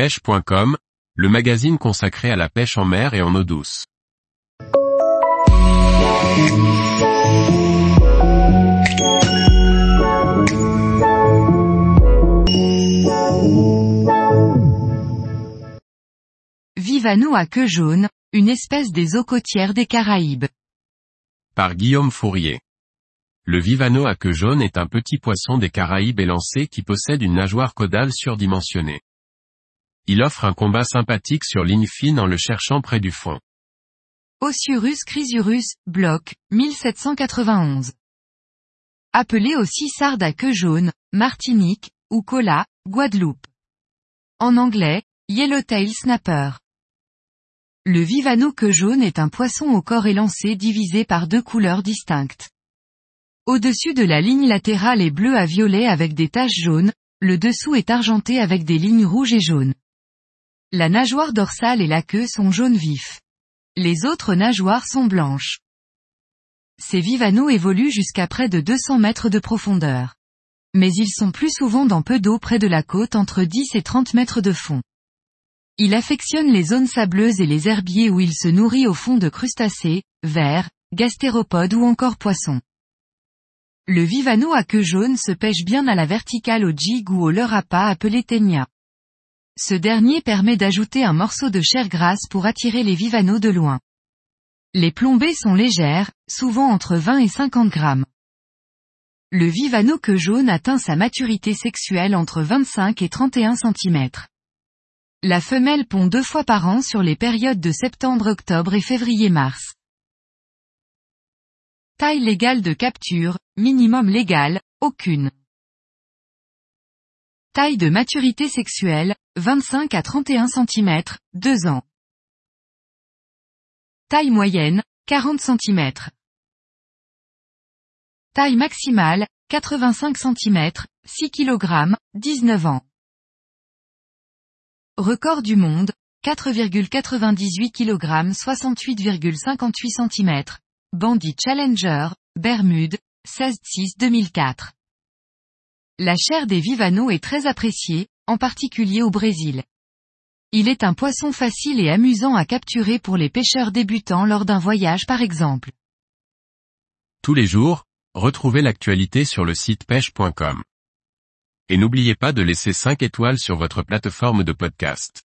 pêche.com, le magazine consacré à la pêche en mer et en eau douce. Vivano à queue jaune, une espèce des eaux côtières des Caraïbes. Par Guillaume Fourier. Le vivano à queue jaune est un petit poisson des Caraïbes élancé qui possède une nageoire caudale surdimensionnée. Il offre un combat sympathique sur ligne fine en le cherchant près du fond. Osurus chrysurus, bloc, 1791. Appelé aussi sarde à queue jaune, Martinique, ou cola, Guadeloupe. En anglais, Yellowtail Snapper. Le vivano queue jaune est un poisson au corps élancé divisé par deux couleurs distinctes. Au-dessus de la ligne latérale est bleu à violet avec des taches jaunes, le dessous est argenté avec des lignes rouges et jaunes. La nageoire dorsale et la queue sont jaune vif. Les autres nageoires sont blanches. Ces vivanos évoluent jusqu'à près de 200 mètres de profondeur. Mais ils sont plus souvent dans peu d'eau près de la côte entre 10 et 30 mètres de fond. Il affectionne les zones sableuses et les herbiers où il se nourrit au fond de crustacés, vers, gastéropodes ou encore poissons. Le vivano à queue jaune se pêche bien à la verticale au jig ou au leurre à pas appelé ténia. Ce dernier permet d'ajouter un morceau de chair grasse pour attirer les vivanos de loin. Les plombées sont légères, souvent entre 20 et 50 grammes. Le vivano queue jaune atteint sa maturité sexuelle entre 25 et 31 cm. La femelle pond deux fois par an sur les périodes de septembre-octobre et février-mars. Taille légale de capture, minimum légal, aucune. Taille de maturité sexuelle, 25 à 31 cm, 2 ans. Taille moyenne, 40 cm. Taille maximale, 85 cm, 6 kg, 19 ans. Record du monde, 4,98 kg 68,58 cm. Bandit Challenger, Bermude, 16-6-2004. La chair des vivanos est très appréciée, en particulier au Brésil. Il est un poisson facile et amusant à capturer pour les pêcheurs débutants lors d'un voyage par exemple. Tous les jours, retrouvez l'actualité sur le site pêche.com. Et n'oubliez pas de laisser 5 étoiles sur votre plateforme de podcast.